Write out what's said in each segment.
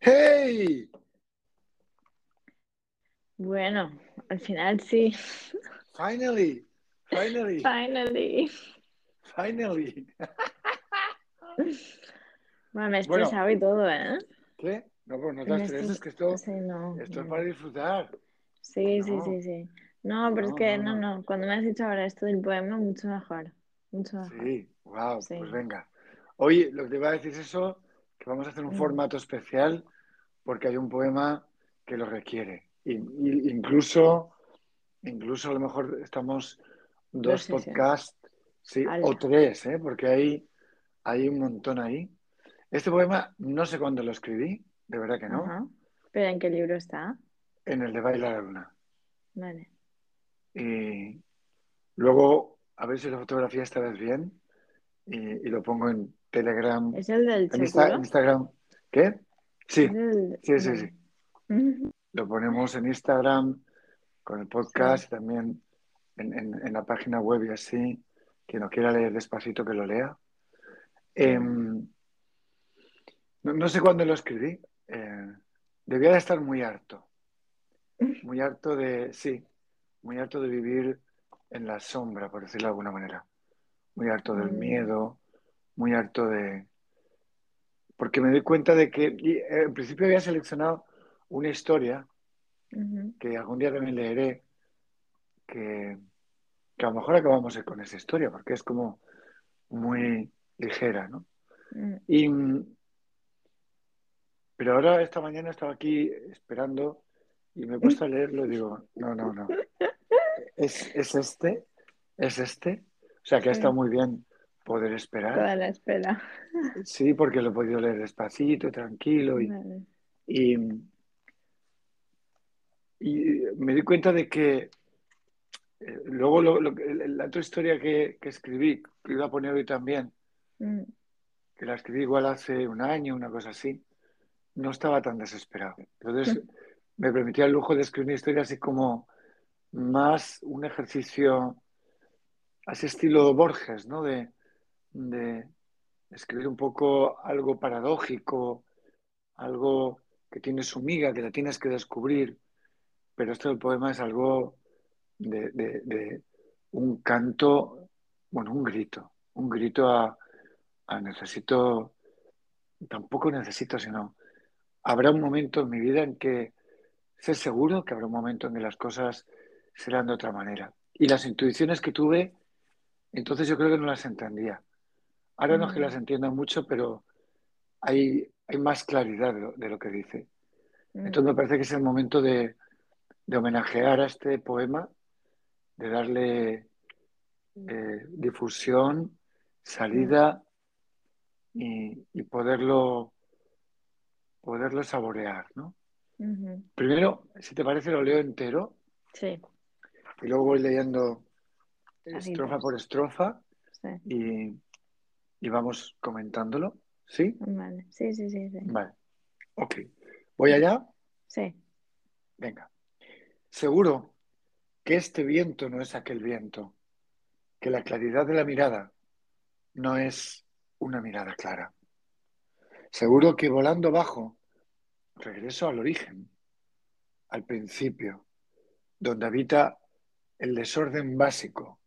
¡Hey! Bueno, al final sí. Finally, finally, Finally. finally. Bueno, me he Bueno. estresado y todo, ¿eh? ¿Qué? No, pues no te estreses, estres- que esto, Sí, no. esto es para disfrutar. Sí, sí, No. sí, sí. No, pero es que no, no. Cuando me has dicho ahora esto del poema, mucho mejor. Mucho mejor. Sí, wow, Sí. pues venga. Oye, lo que te iba a decir es eso, vamos a hacer un Mm. formato especial porque hay un poema que lo requiere. Y, y- incluso, incluso a lo mejor estamos dos podcasts, sí, Ala. o tres, ¿eh? porque hay, hay un montón ahí. Este poema no sé cuándo lo escribí, de verdad que no. ¿Pero en qué libro está? en el de Baila la Luna. Vale. Y luego, a ver si la fotografía esta vez bien, y, y lo pongo en Telegram, ¿Es el del Insta-? Instagram. ¿Qué? Sí, ¿Es el- sí, sí, sí. Lo ponemos en Instagram, con el podcast, también en, en- en la página web y así. Quien lo quiera leer despacito, que lo lea. Em, no, no sé cuándo lo escribí. eh, debía de estar muy harto. Muy harto de, sí, muy harto de vivir en la sombra, por decirlo de alguna manera. Muy harto del Mm. miedo, muy harto de... Porque me doy cuenta de que, eh, en principio había seleccionado una historia que algún día también leeré, que, que a lo mejor acabamos con esa historia, porque es como muy ligera, ¿no? Y, pero ahora esta mañana estaba aquí esperando y me he puesto a leerlo y digo, no, no, no. Es, es este, es este. O sea que ha estado muy bien poder esperar. Toda la espera. Sí, porque lo he podido leer despacito, tranquilo y, Vale. y, y me di cuenta de que eh, luego lo- lo que- la otra historia que, que escribí, que iba a poner hoy también, Mm. que la escribí igual hace un año, una cosa así, no estaba tan desesperado. Entonces me permitía el lujo de escribir una historia así como más un ejercicio, así estilo Borges, ¿no? De, de escribir un poco algo paradójico, algo que tiene su miga, que la tienes que descubrir, pero esto del poema es algo de, de- un canto, bueno, un grito, un grito a, a necesito, tampoco necesito, sino habrá un momento en mi vida en que sé seguro que habrá un momento en que las cosas serán de otra manera. Y las intuiciones que tuve, entonces yo creo que no las entendía. Ahora no es que Mm. las entienda mucho, pero hay, hay más claridad de lo, de lo que dice. Mm. Entonces me parece que es el momento de, de homenajear a este poema, de darle eh, difusión, salida y, y poderlo, poderlo saborear, ¿no? Primero, si te parece, lo leo entero Sí, y luego voy leyendo estrofa por estrofa sí. y, y vamos comentándolo. ¿Sí? Vale. Sí, sí, sí, sí. Vale. Ok. ¿Voy allá? Sí. Venga. Seguro que este viento no es aquel viento, que la claridad de la mirada no es una mirada clara. Seguro que volando bajo regreso al origen, al principio, donde habita el desorden básico,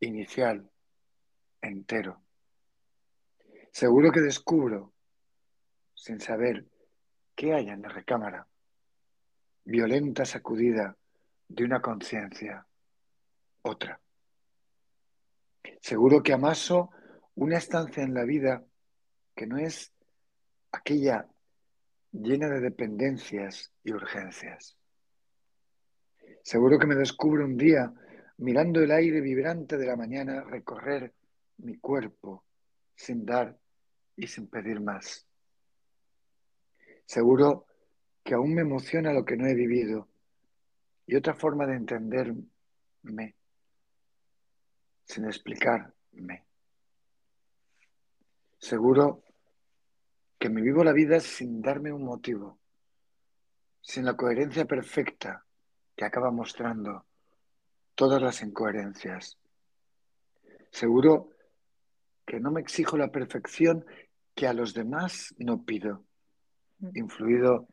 inicial, entero. Seguro que descubro, sin saber qué hay en la recámara, violenta sacudida de una conciencia, otra. Seguro que amaso una estancia en la vida que no es aquella llena de dependencias y urgencias. Seguro que me descubro un día mirando el aire vibrante de la mañana recorrer mi cuerpo sin dar y sin pedir más. Seguro que aún me emociona lo que no he vivido y otra forma de entenderme sin explicarme. Seguro que me vivo la vida sin darme un motivo, sin la coherencia perfecta que acaba mostrando todas las incoherencias. Seguro que no me exijo la perfección que a los demás no pido, influido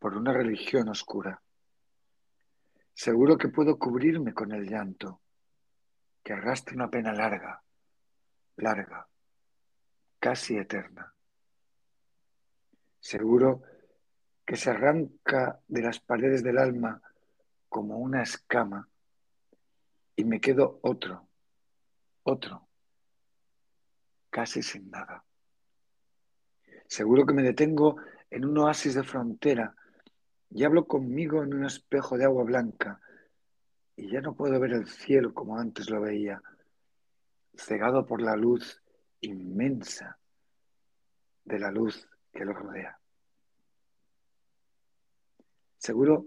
por una religión oscura. Seguro que puedo cubrirme con el llanto, que arrastra una pena larga, larga, casi eterna. Seguro que se arranca de las paredes del alma como una escama y me quedo otro, otro, casi sin nada. Seguro que me detengo en un oasis de frontera y hablo conmigo en un espejo de agua blanca y ya no puedo ver el cielo como antes lo veía, cegado por la luz inmensa de la luz que lo rodea. Seguro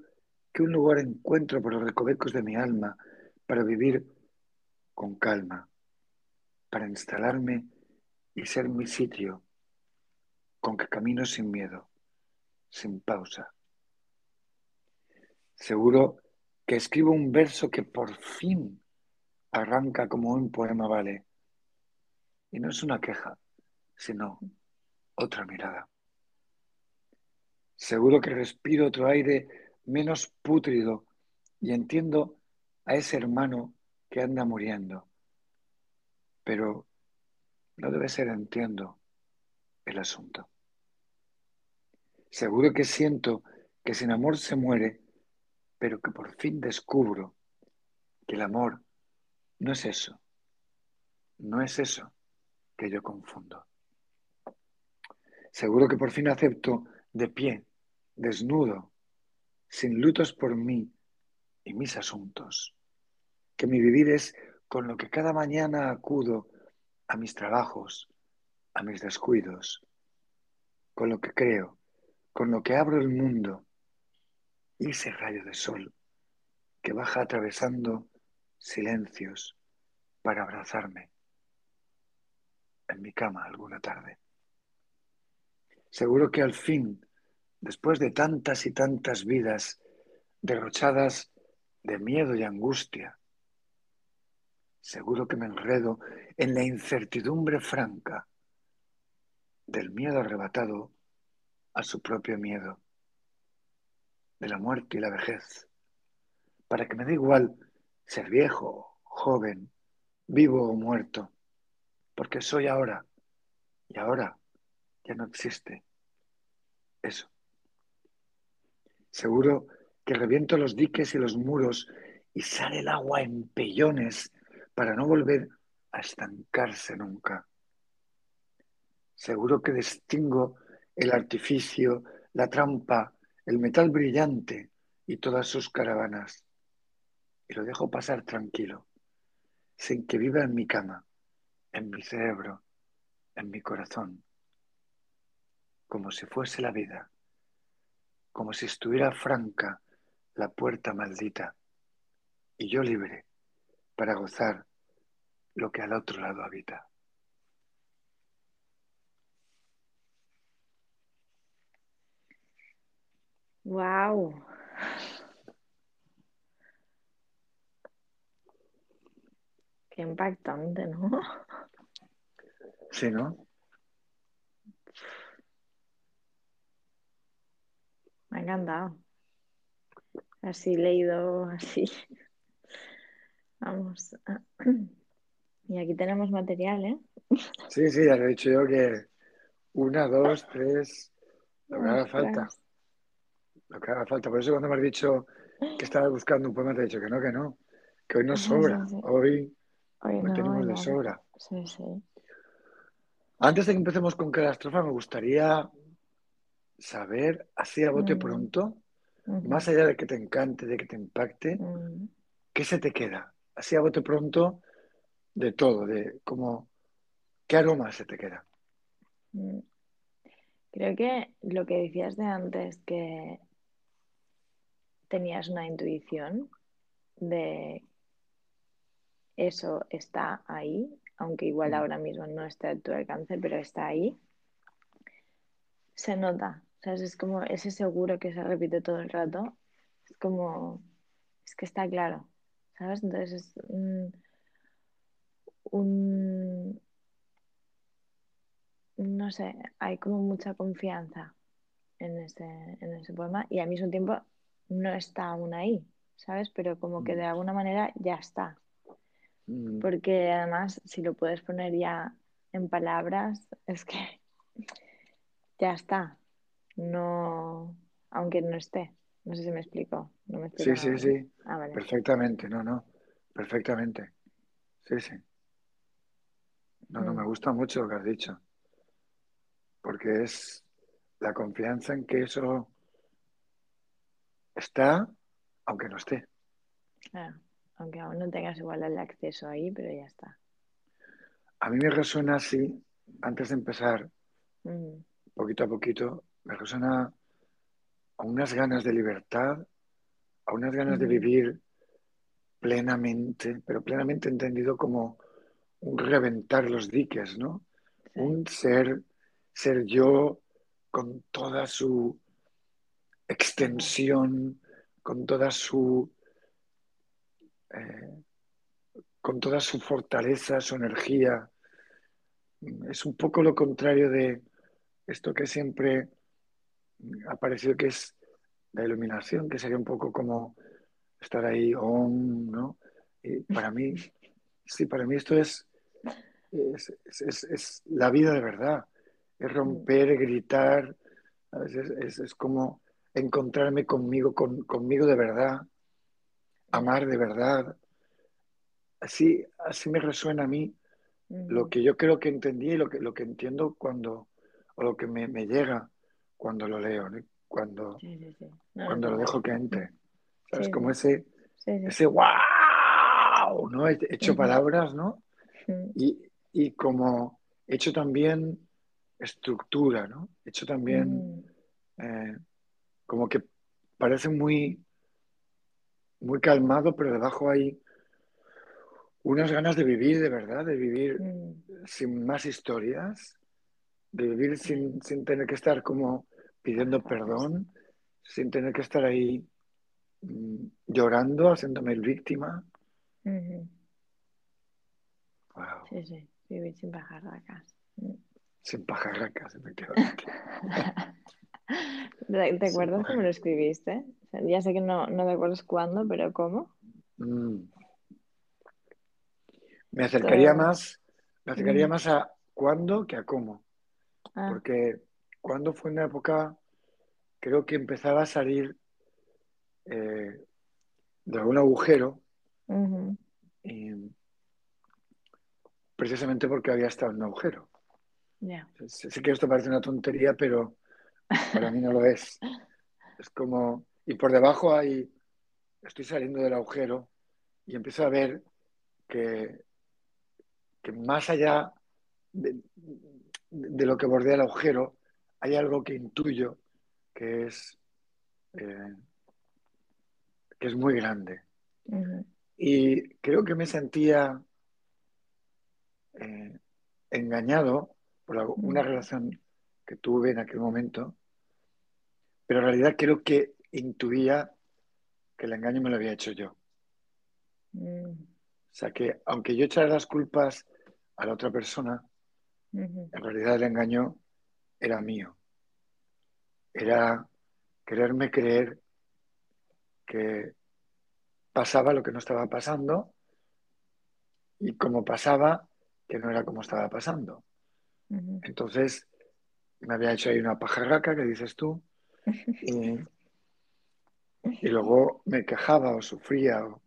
que un lugar encuentro por los recovecos de mi alma para vivir con calma, para instalarme y ser mi sitio, con que camino sin miedo, sin pausa. Seguro que escribo un verso que por fin arranca como un poema vale. Y no es una queja, sino otra mirada. Seguro que respiro otro aire menos pútrido y entiendo a ese hermano que anda muriendo. Pero no debe ser entiendo el asunto. Seguro que siento que sin amor se muere, pero que por fin descubro que el amor no es eso, no es eso que yo confundo. Seguro que por fin acepto de pie desnudo, sin lutos por mí y mis asuntos, que mi vivir es con lo que cada mañana acudo a mis trabajos, a mis descuidos, con lo que creo, con lo que abro el mundo y ese rayo de sol que baja atravesando silencios para abrazarme en mi cama alguna tarde. Seguro que al fin después de tantas y tantas vidas derrochadas de miedo y angustia, seguro que me enredo en la incertidumbre franca del miedo arrebatado a su propio miedo, de la muerte y la vejez, para que me dé igual ser viejo, joven, vivo o muerto, porque soy ahora y ahora ya no existe eso. Seguro que reviento los diques y los muros y sale el agua en pellones para no volver a estancarse nunca. Seguro que distingo el artificio, la trampa, el metal brillante y todas sus caravanas. Y lo dejo pasar tranquilo, sin que viva en mi cama, en mi cerebro, en mi corazón, como si fuese la vida como si estuviera franca la puerta maldita y yo libre para gozar lo que al otro lado habita. Wow. Qué impactante, ¿no? Sí, ¿no? Me ha encantado. Así leído, así. Vamos. Y aquí tenemos material, ¿eh? Sí, sí, ya lo he dicho yo que una, dos, tres, lo que haga falta. Lo que haga falta. Por eso cuando me has dicho que estabas buscando un poema, te he dicho que no, que no. Que hoy no sobra. Hoy, hoy no, tenemos de sobra. Sí, sí. Antes de que empecemos con cada estrofa, me gustaría saber así a bote mm. pronto, más allá de que te encante, de que te impacte, mm. ¿qué se te queda? Así a bote pronto de todo, de como, ¿qué aroma se te queda? Mm. Creo que lo que decías de antes, que tenías una intuición de eso está ahí, aunque igual ahora mismo no esté a tu alcance, pero está ahí. Se nota, es como ese seguro que se repite todo el rato. Es como, es que está claro, ¿sabes? Entonces es un, no sé, hay como mucha confianza en ese, en ese poema y al mismo tiempo no está aún ahí, ¿sabes? Pero como que Mm. de alguna manera ya está. Mm, Porque además, si lo puedes poner ya en palabras, es que ya está. No, aunque no esté. No sé si me explico. No me explico Sí, sí, sí, Ah, vale. perfectamente, no, no, perfectamente. Sí, sí. No, no, me Mm, gusta mucho lo que has dicho, porque es la confianza en que eso está, aunque no esté. claro. Aunque aún no tengas igual el acceso ahí, pero ya está. A mí me resuena así, antes de empezar, Mm, poquito a poquito, me resuena a unas ganas de libertad, a unas ganas de vivir plenamente, pero plenamente entendido como un reventar los diques, ¿no? sí. Un ser, ser yo con toda su extensión, con toda su, eh, con toda su fortaleza, su energía. Es un poco lo contrario de esto que siempre ha parecido que es la iluminación, que sería un poco como estar ahí, om, ¿no? Y para mí, sí, para mí esto es, es, es- la vida de verdad, es romper, gritar, es- es como encontrarme conmigo, con- conmigo de verdad, amar de verdad. Así, así me resuena a mí lo que yo creo que entendí y lo que, lo que entiendo cuando, o lo que me, me llega cuando lo leo, ¿no? Cuando, Sí, sí, sí. No, es cuando lo dejo que entre. ¿Sabes? Como ese, ese wow, ¿no? He hecho palabras, ¿no? Y, y como he hecho también estructura, ¿no? He hecho también mm, eh, como que parece muy, muy calmado, pero debajo hay unas ganas de vivir de verdad, de vivir mm, sin más historias, de vivir sin, sin tener que estar como pidiendo perdón, sin tener que estar ahí mm, llorando, haciéndome el víctima. Wow. Sí, sí. Vivir sin pajarracas. Sin pajarracas, efectivamente. ¿Te acuerdas cómo lo escribiste? O sea, ya sé que no, no te acuerdas cuándo, pero ¿cómo? Mm. Me acercaría Todo- más, me acercaría Mm, más a cuándo que a cómo, Ah, porque cuando fue una época, creo que empezaba a salir eh, de algún agujero, y precisamente porque había estado en un agujero. ya. Sé, sé que esto parece una tontería, pero para mí no lo es. Es como, y por debajo hay, estoy saliendo del agujero y empiezo a ver que, que más allá de, de lo que bordea el agujero, hay algo que intuyo que es, eh, que es muy grande. Y creo que me sentía eh, engañado por una relación que tuve en aquel momento, pero en realidad creo que intuía que el engaño me lo había hecho yo. mm, O sea que aunque yo echara las culpas a la otra persona, en realidad el engaño era mío. Era quererme creer que pasaba lo que no estaba pasando y como pasaba, que no era como estaba pasando. Entonces me había hecho ahí una pajarraca que dices tú y, y luego me quejaba o sufría o,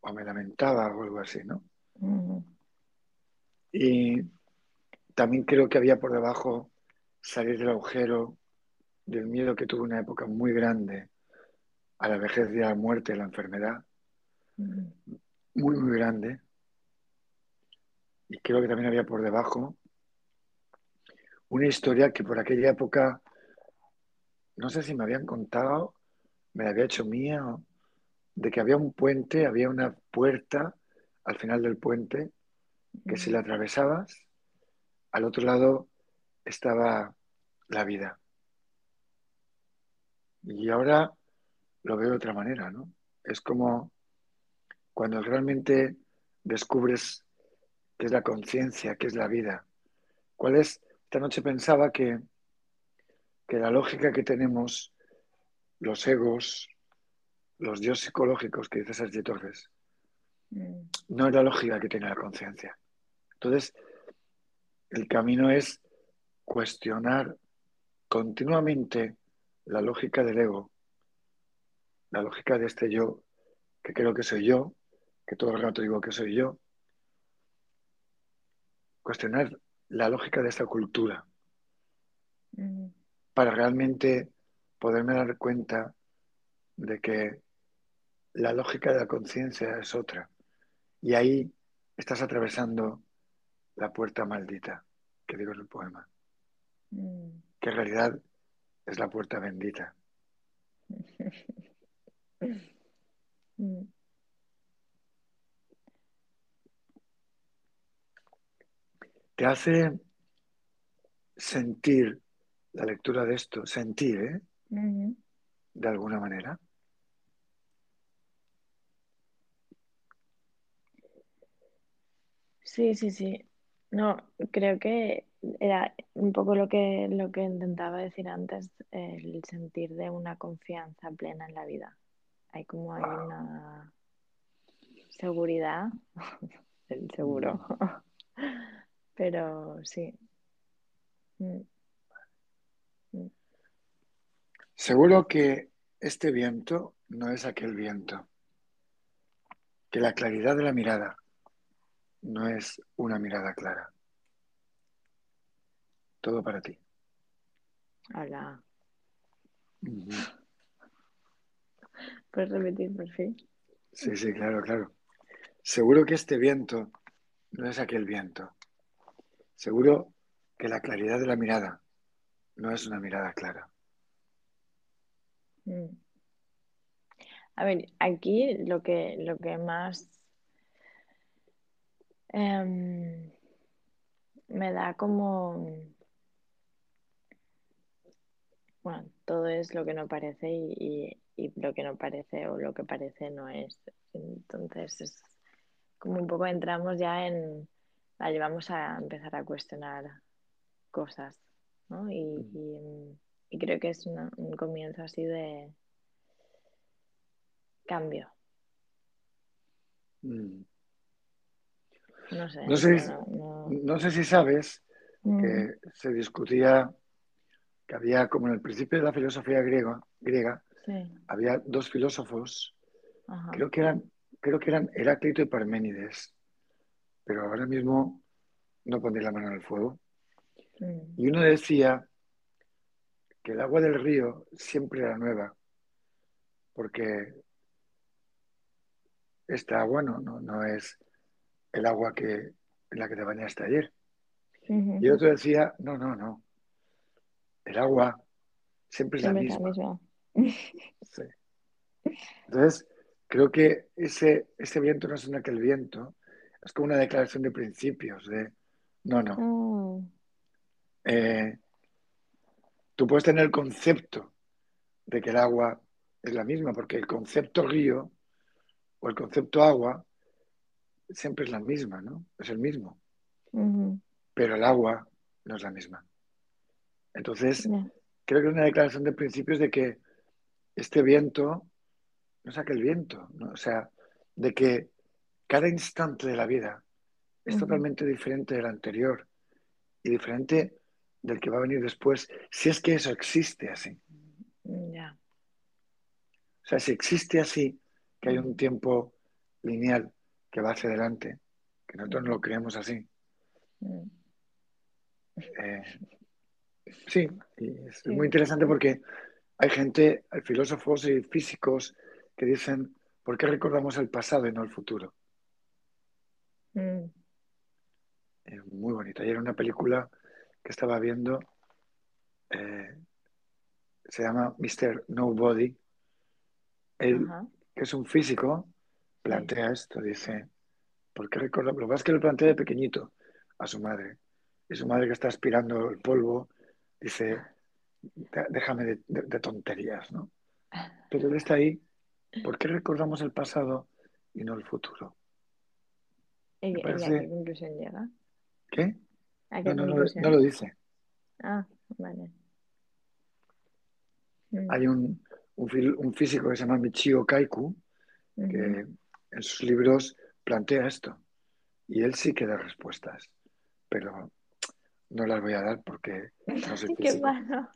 o me lamentaba o algo así, ¿no? Y también creo que había por debajo salir del agujero del miedo que tuve una época muy grande a la vejez y a la muerte, a la enfermedad, muy, muy grande. Y creo que también había por debajo una historia que por aquella época, no sé si me habían contado, me la había hecho mía, de que había un puente, había una puerta al final del puente, que si la atravesabas, al otro lado estaba la vida. Y ahora lo veo de otra manera, ¿no? Es como cuando realmente descubres qué es la conciencia, qué es la vida. ¿Cuál es? Esta noche pensaba que que la lógica que tenemos los egos, los dios psicológicos que dice Sergio Torres, no es la lógica que tiene la conciencia. Entonces, el camino es cuestionar continuamente la lógica del ego, la lógica de este yo, que creo que soy yo, que todo el rato digo que soy yo, cuestionar la lógica de esta cultura mm, para realmente poderme dar cuenta de que la lógica de la conciencia es otra. Y ahí estás atravesando la puerta maldita, que digo en el poema, mm. que en realidad es la puerta bendita. Mm. Te hace sentir la lectura de esto, sentir, ¿eh? De alguna manera. Sí, sí, sí. No, creo que era un poco lo que, lo que intentaba decir antes, el sentir de una confianza plena en la vida. Hay como hay una seguridad, el seguro, pero sí. Mm, mm, Seguro que este viento no es aquel viento, que la claridad de la mirada no es una mirada clara. Todo para ti. Hola. ¿Puedes repetir, por fin? Sí, sí, claro, claro. Seguro que este viento no es aquel viento. Seguro que la claridad de la mirada no es una mirada clara. Mm. A ver, aquí lo que, lo que más em, me da como, bueno, todo es lo que no parece y, y- y lo que no parece o lo que parece no es. Entonces es como un poco entramos ya en, vale, vamos a empezar a cuestionar cosas, ¿no? Y, y, y creo que es una- un comienzo así de cambio. Mm. No sé, No sé, pero no- no- no sé si sabes Mm, que se discutía que había, como en el principio de la filosofía griega, griega sí, había dos filósofos, ajá. creo que eran, creo que eran Heráclito y Parménides, pero ahora mismo no pondré la mano en el fuego. Mm, Y uno decía que el agua del río siempre era nueva, porque esta agua no, no, no es el agua que, en la que te bañaste ayer. Y otro decía, no, no, no, el agua siempre es la misma. misma. Sí. Entonces, creo que ese, ese viento no es un aquel viento, es como una declaración de principios, de, no, no, Ah, eh, tú puedes tener el concepto de que el agua es la misma, porque el concepto río o el concepto agua siempre es la misma, ¿no? Es el mismo, pero el agua no es la misma. Entonces, creo que es una declaración de principios de que este viento no es aquel viento, ¿no? O sea, de que cada instante de la vida es totalmente diferente del anterior y diferente del que va a venir después, si es que eso existe así. Ya. O sea, si existe así, que hay un tiempo lineal que va hacia adelante, que nosotros no lo creemos así. Mm, eh, sí, es Sí. muy interesante porque hay gente, hay filósofos y físicos que dicen, ¿por qué recordamos el pasado y no el futuro? Mm, muy bonito. Ayer una película que estaba viendo, eh, se llama Mr. Nobody. Él, que es un físico, plantea esto, dice, ¿por qué recordamos? Lo que pasa es que lo plantea de pequeñito a su madre. Y su madre que está aspirando el polvo, dice, "De- déjame de, de- de tonterías, ¿no? Pero él está ahí, ¿por qué recordamos el pasado y no el futuro? ¿Y, a qué conclusión llega? ¿Qué? ¿A qué No, no, no, conclusión? no lo dice. Ah, vale. Mm, Hay un, un físico que se llama Michio ujú. que en sus libros plantea esto. Y él sí que da respuestas, pero no las voy a dar porque no soy Qué malo.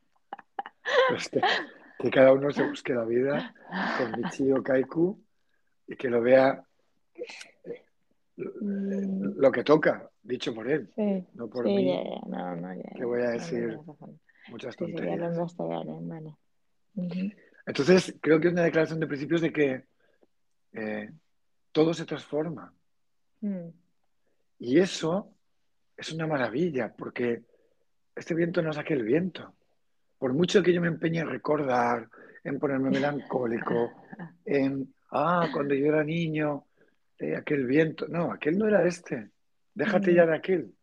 Pues que, cada uno se busque la vida con Michio Kaku y que lo vea lo que toca, dicho por él, sí, no por sí, mí, ya, ya, no, no, ya, que voy a no, no decir razón. muchas Sí, sí, tonterías. investigaré, vale. Ujú. Entonces, creo que es una declaración de principios de que eh, todo se transforma. Mm, Y eso es una maravilla, porque este viento no es aquel viento. Por mucho que yo me empeñe en recordar, en ponerme melancólico, en, ah, cuando yo era niño, eh, aquel viento. No, aquel no era este. Déjate Mm. ya de aquel.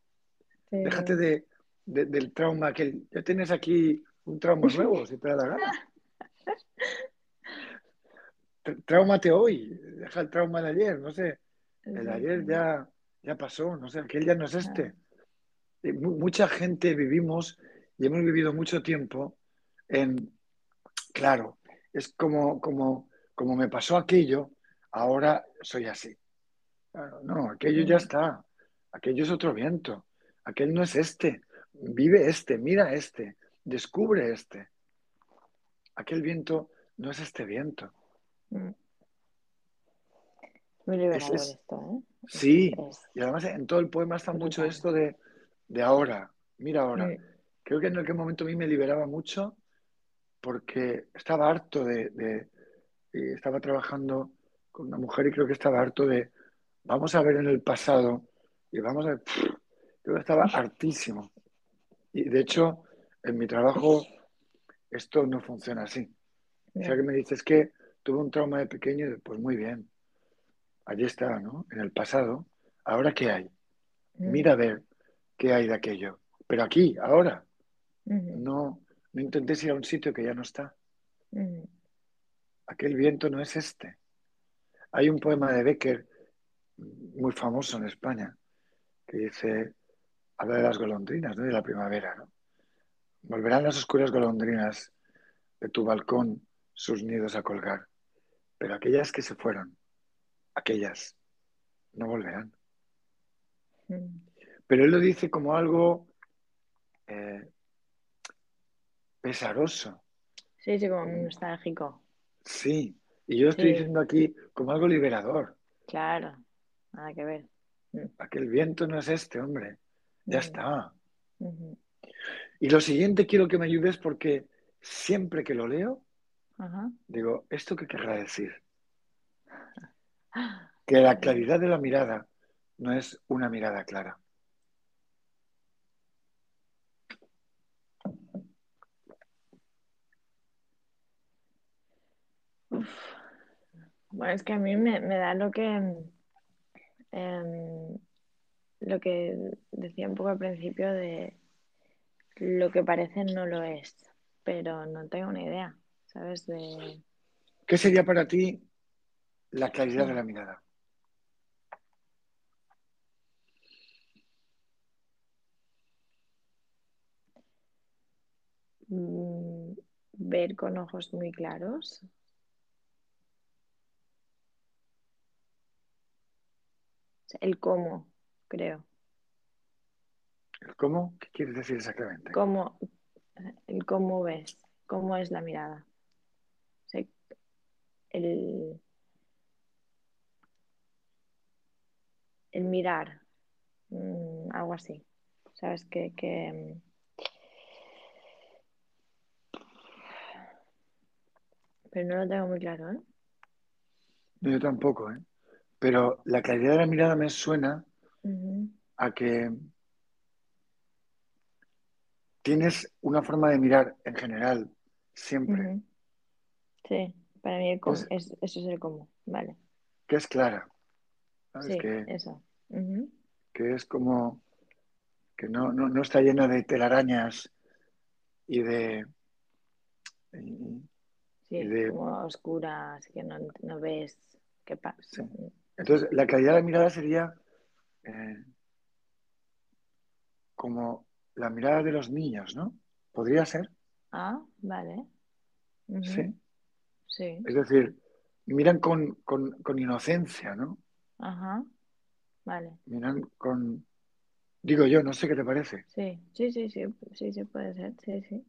sí, Déjate de, de- del trauma aquel. Ya tienes aquí un trauma nuevo, si te da la gana. Tr- Tráumate hoy. Deja el trauma de ayer, no sé. El ayer ya, ya pasó, no sé, aquel ya no es este. Y mucha gente vivimos y hemos vivido mucho tiempo en, claro, es como, como, como me pasó aquello, ahora soy así. Claro, no, aquello ya está, aquello es otro viento, aquel no es este, vive este, mira este, descubre este. Aquel viento no es este viento. Mm. Muy liberador es- esto, ¿eh? Sí, Es- y además en todo el poema está mucho esto de, de ahora, mira ahora. Mm, Creo que en aquel momento a mí me liberaba mucho porque estaba harto de, de- y estaba trabajando con una mujer y creo que estaba harto de, vamos a ver en el pasado y vamos a ver, que estaba hartísimo. Y de hecho, en mi trabajo esto no funciona así. O sea ya. que me dices que tuve un trauma de pequeño, y pues muy bien, allí está, ¿no? En el pasado. ¿Ahora qué hay? Mira a ver qué hay de aquello. Pero aquí, ahora, no, no intentes ir a un sitio que ya no está. Aquel viento no es este. Hay un poema de Becker muy famoso en España que dice, habla de las golondrinas, ¿no? De la primavera, ¿no? Volverán las oscuras golondrinas de tu balcón sus nidos a colgar, pero aquellas que se fueron, aquellas no volverán. Mm, Pero él lo dice como algo eh, pesaroso, Sí, sí, como muy nostálgico. sí. Y yo lo estoy Sí. diciendo aquí como algo liberador. Claro, nada que ver. Aquel viento no es este, hombre. Ya Ujú, está. Y lo siguiente quiero que me ayudes porque siempre que lo leo, digo, ¿esto qué querrá decir? Que la claridad de la mirada no es una mirada clara. Bueno, es que a mí me, me da lo que em, lo que decía un poco al principio de lo que parece no lo es, pero no tengo una idea, ¿sabes? De ¿Qué sería para ti la claridad Sí. de la mirada? mm, ver con ojos muy claros. Sea, El cómo, creo. ¿El ¿Cómo? ¿Qué quieres decir exactamente? Cómo, el cómo ves, cómo es la mirada. O sea, el, el mirar, mm, algo así. ¿Sabes? Que, que, pero no lo tengo muy claro, ¿eh? Yo tampoco, ¿eh? Pero la claridad de la mirada me suena a que tienes una forma de mirar en general, siempre. Sí, para mí el cómo, Es- es, eso es el cómo, vale. que es clara. ¿sabes? Sí, Que, eso. Que es como que no, no, no está llena de telarañas y de... y- Sí, Y de- como oscura, así que no, no ves qué pasa. Sí. Entonces, la claridad de la mirada sería eh, como la mirada de los niños, ¿no? ¿Podría ser? Ah, vale. Sí. Sí. Es decir, miran con, con, con inocencia, ¿no? Ajá. Vale. Miran con... Digo yo, no sé qué te parece. Sí, sí, sí, sí, sí, sí, puede ser, sí, sí.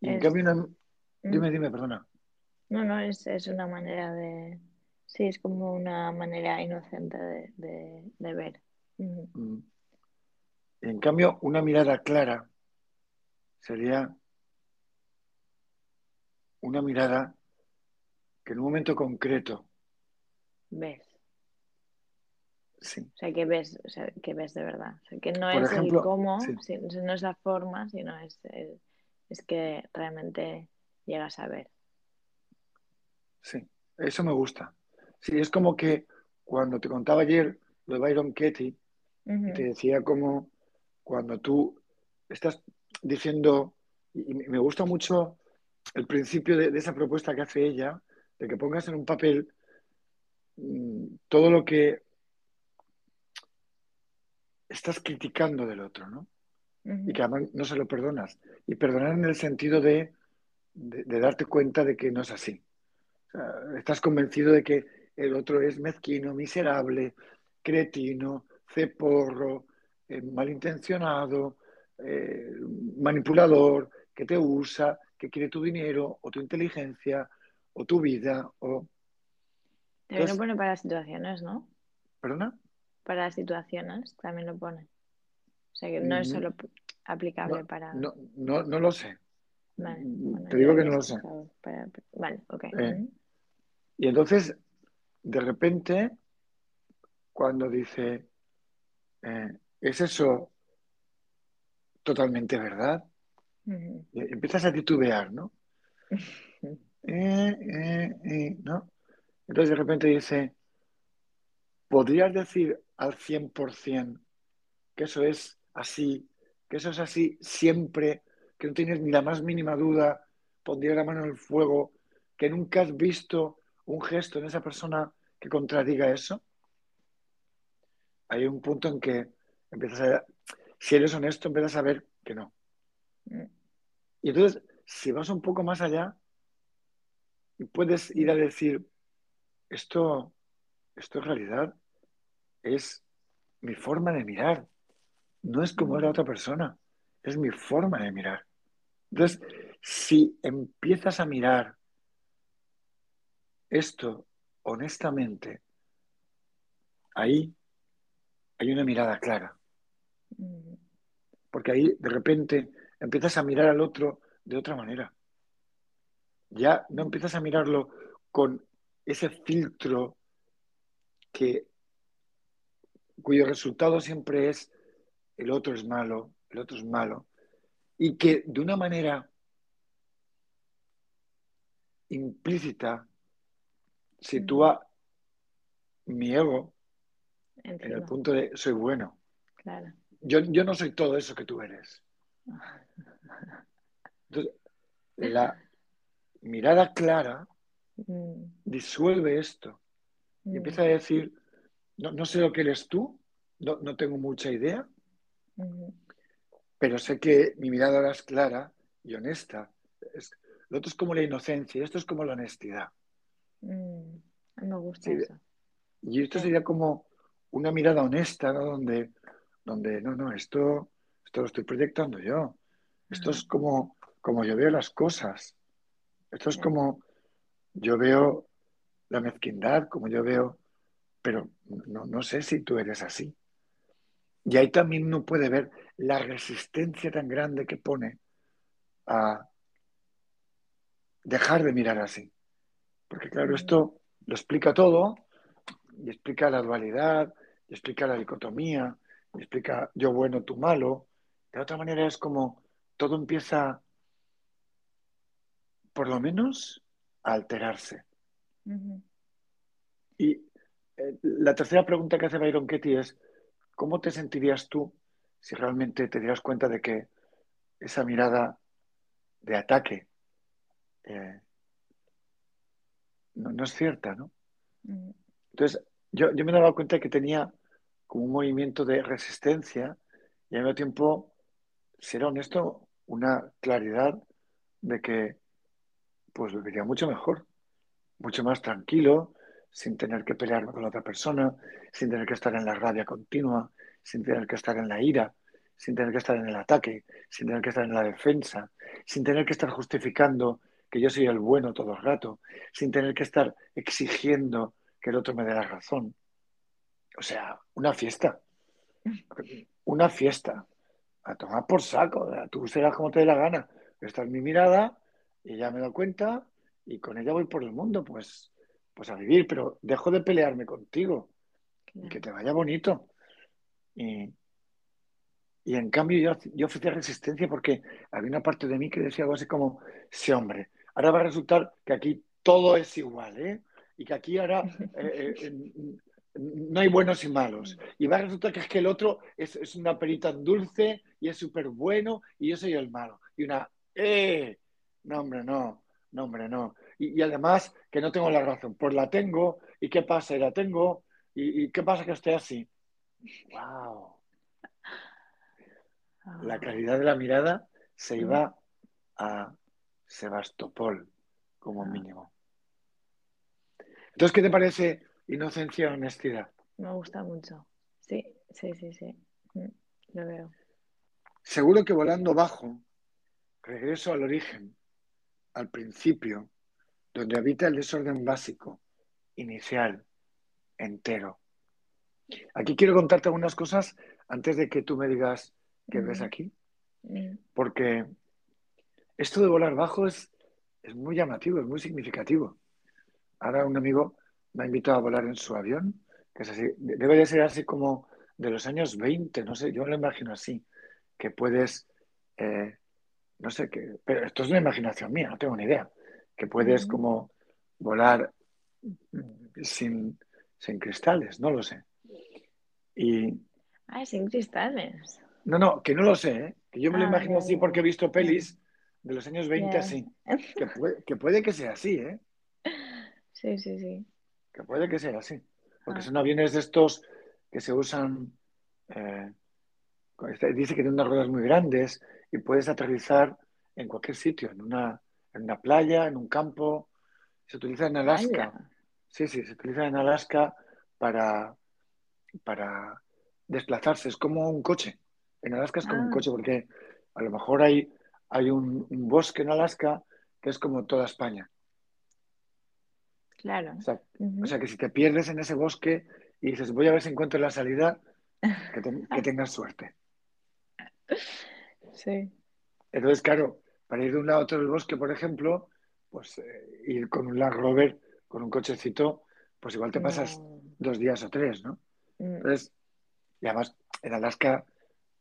Y en Es- cambio, una... ¿Mm? dime, dime, perdona. No, no, es, es una manera de... Sí, es como una manera inocente de, de, de ver. Mm. En cambio, una mirada clara sería una mirada que en un momento concreto, Ves. sí, O sea, que ves, o sea, que ves de verdad. O sea, que no Por es ejemplo, el cómo, sí. si- no es la forma, sino es, el- es que realmente llegas a ver. sí, eso me gusta. Sí, es como que cuando te contaba ayer lo de Byron Katie, te decía como cuando tú estás diciendo, y me gusta mucho el principio de, de esa propuesta que hace ella, de que pongas en un papel mm, todo lo que estás criticando del otro, ¿no? Y que además no se lo perdonas. Y perdonar en el sentido de, de- de darte cuenta de que no es así. O sea, estás convencido de que el otro es mezquino, miserable, cretino, ceporro, eh, malintencionado, eh, manipulador, que te usa, que quiere tu dinero o tu inteligencia o tu vida o... También lo pone para situaciones, ¿no? ¿perdona? Para situaciones también lo pone. O sea, que no es Mm, solo aplicable No, para... no, no, no lo sé. Vale, Mm, bueno, Te digo que no lo sé. para- Vale, ok. Eh. Y entonces, de repente, cuando dice, eh, ¿es eso totalmente verdad? Y empiezas a titubear, ¿no? Eh, eh, eh, ¿no? Entonces de repente dice, ¿podrías decir al 100% que eso es así, que eso es así siempre, que no tienes ni la más mínima duda, pondrías la mano en el fuego, que nunca has visto un gesto en esa persona que contradiga eso? Hay un punto en que empiezas a, si eres honesto, empiezas a ver que no. Mm. Y entonces, si vas un poco más allá, puedes ir a decir, esto, esto en realidad es mi forma de mirar, no es como es la otra persona, es mi forma de mirar. Entonces, si empiezas a mirar esto honestamente, ahí hay una mirada clara, porque ahí de repente empiezas a mirar al otro de otra manera. Ya no empiezas a mirarlo con ese filtro que, cuyo resultado siempre es el otro es malo, el otro es malo, y que de una manera implícita sitúa mi ego en el punto de soy bueno. claro. Yo, yo no soy todo eso que tú eres. Entonces, la mirada clara Mm, disuelve esto y mm, empieza a decir, no, no sé lo que eres tú, no, no tengo mucha idea, pero sé que mi mirada ahora es clara y honesta. Es- lo otro es como la inocencia esto es como la honestidad. Mm, Me gusta Sí, eso. Y esto sería como una mirada honesta, ¿no? Donde, donde no, no, esto, esto lo estoy proyectando yo. Esto es como, como yo veo las cosas. Esto es Sí. como yo veo la mezquindad, como yo veo, pero no, no sé si tú eres así. Y ahí también uno puede ver la resistencia tan grande que pone a dejar de mirar así. Porque claro, esto lo explica todo y explica la dualidad, y explica la dicotomía, y explica yo bueno, tú malo. De otra manera es como todo empieza, por lo menos, a alterarse. Y eh, la tercera pregunta que hace Byron Katie es, ¿cómo te sentirías tú si realmente te dieras cuenta de que esa mirada de ataque eh, no, no es cierta, ¿no? Ujú. Entonces, yo, yo me daba cuenta que tenía como un movimiento de resistencia y al mismo tiempo, ser honesto, una claridad de que pues viviría mucho mejor, mucho más tranquilo, sin tener que pelearme con la otra persona, sin tener que estar en la rabia continua, sin tener que estar en la ira, sin tener que estar en el ataque, sin tener que estar en la defensa, sin tener que estar justificando que yo soy el bueno todo el rato, sin tener que estar exigiendo que el otro me dé la razón. O sea, una fiesta. Una fiesta. A tomar por saco. Tú serás como te dé la gana. Esta es mi mirada y ya me doy cuenta y con ella voy por el mundo, pues, pues a vivir, pero dejo de pelearme contigo que te vaya bonito. Y, y en cambio yo, yo ofrecía resistencia porque había una parte de mí que decía algo así como, sí, hombre, ahora va a resultar que aquí todo es igual, ¿eh? Y que aquí ahora eh, eh, no hay buenos y malos. Y va a resultar que es que el otro es, es una perita dulce y es súper bueno y yo soy el malo. Y una, ¡eh! No, hombre, no, no, hombre, no. Y, además que no tengo la razón, pues la tengo, ¿y qué pasa? Y la tengo, ¿y, y qué pasa que estoy así? ¡Wow! la ah. claridad de la mirada se iba a Sebastopol como ah. mínimo. Entonces, ¿qué te parece inocencia honestidad? Me gusta mucho. Sí, sí, sí, sí. Mm, lo veo. Seguro que volando bajo, regreso al origen, al principio, donde habita el desorden básico, inicial, entero. Aquí quiero contarte algunas cosas antes de que tú me digas que ves aquí. Porque esto de volar bajo es, es muy llamativo, es muy significativo. Ahora un amigo me ha invitado a volar en su avión, que es así, debe de ser así como de los años 20, no sé, yo me lo imagino así, que puedes, eh, no sé, qué, pero esto es una imaginación mía, no tengo ni idea, que puedes como volar sin, sin cristales, no lo sé. Y, ah, sin cristales. No, no, que no lo sé, ¿eh? que yo me lo ah, imagino así porque he visto pelis de los años 20 así. Que puede, que sea así, ¿eh? Sí, sí, sí. Que puede que sea así. Porque ah. son aviones de estos que se usan. Eh, este, dice que tienen unas ruedas muy grandes y puedes aterrizar en cualquier sitio, en una, en una playa, en un campo. Se utiliza en Alaska. Sí, sí, se utiliza en Alaska para, para desplazarse. Es como un coche. En Alaska es como un ah. coche porque a lo mejor hay, hay un, bosque en Alaska que es como toda España. Claro. O sea, que si te pierdes en ese bosque y dices, voy a ver si encuentro la salida, que, tengas suerte. Sí. Entonces, claro, para ir de un lado a otro del bosque, por ejemplo, pues eh, ir con un Land Rover, con un cochecito, pues igual te pasas dos días o tres, ¿no? Mm. Entonces, y además en Alaska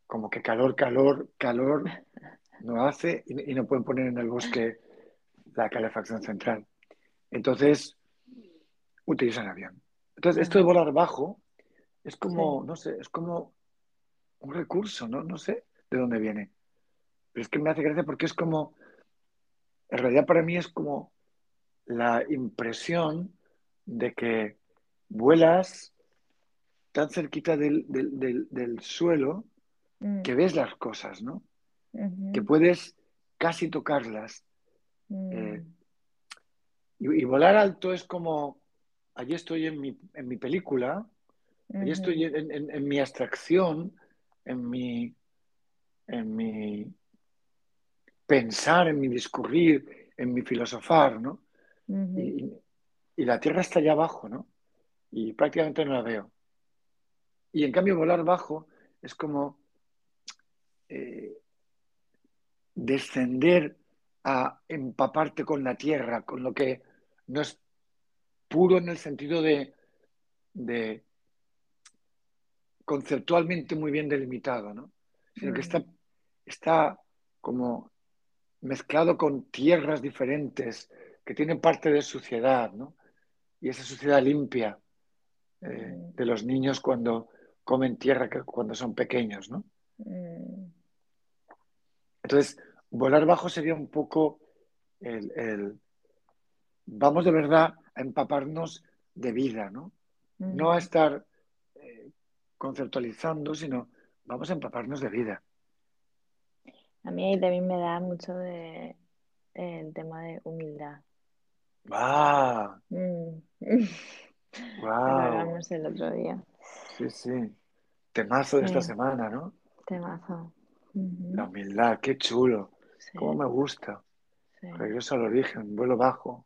como que calor, calor, calor no hace y, no pueden poner en el bosque la calefacción central. Entonces, utilizan avión. Entonces, esto de volar bajo es como, no sé, es como un recurso, ¿no? No sé de dónde viene. Pero es que me hace gracia porque es como, en realidad para mí es como la impresión de que vuelas tan cerquita del, del suelo Mm. que ves las cosas, ¿no? Que puedes casi tocarlas. Mm. Eh, y, volar alto es como, allí estoy en mi, en mi película, allí estoy en, mi abstracción, en mi, en mi pensar, en mi discurrir, en mi filosofar, ¿no? y, y, la Tierra está allá abajo, ¿no? Y prácticamente no la veo. Y en cambio volar bajo es como eh, descender a empaparte con la tierra, con lo que no es puro en el sentido de, conceptualmente muy bien delimitado, ¿no? sino que está, está como mezclado con tierras diferentes que tienen parte de suciedad, ¿no? y esa suciedad limpia eh, de los niños cuando comen tierra cuando son pequeños, ¿no? Mm. Entonces, volar bajo sería un poco el, vamos de verdad a empaparnos de vida, ¿no? No a estar eh, conceptualizando, sino vamos a empaparnos de vida. A mí también me da mucho de el tema de humildad. ¡Ah! Mm. ¡Wow! hablamos el otro día. Sí, sí. Temazo de esta semana, ¿no? Temazo. La humildad, qué chulo. Sí, Cómo me gusta. sí, Regreso al origen, vuelo bajo.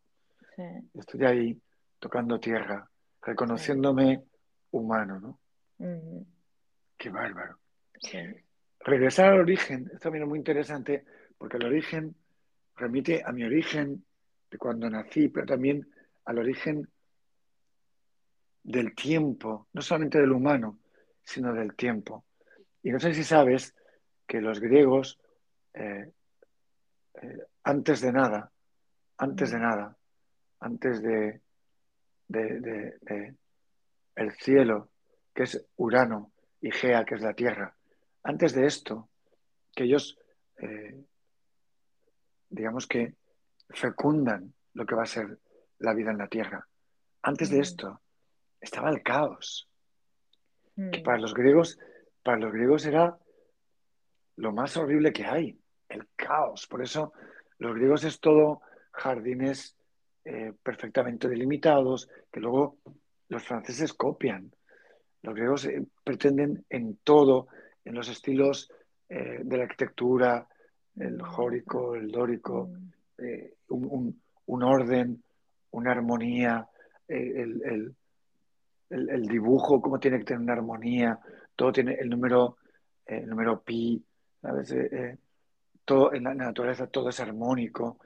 sí, Estoy ahí tocando tierra, reconociéndome humano, ¿no? Qué bárbaro. Regresar al origen es también muy interesante porque el origen remite a mi origen de cuando nací, pero también al origen del tiempo, no solamente del humano, sino del tiempo. Y no sé si sabes que los griegos, eh, eh, antes de nada, antes de Mm. nada, antes de, de- de- de el cielo, que es Urano, y Gea, que es la Tierra, antes de esto, que ellos, eh, digamos que fecundan lo que va a ser la vida en la Tierra. Antes de Mm. esto estaba el caos, que mm, para los griegos, para los griegos era lo más horrible que hay, el caos. Por eso los griegos es todo jardines eh, perfectamente delimitados, que luego los franceses copian. Los griegos eh, pretenden en todo, en los estilos eh, de la arquitectura, el jórico, el dórico, un, un- orden, una armonía, el, el- el- dibujo, cómo tiene que tener una armonía, todo tiene el número, el número pi. Todo, en la naturaleza todo es armónico,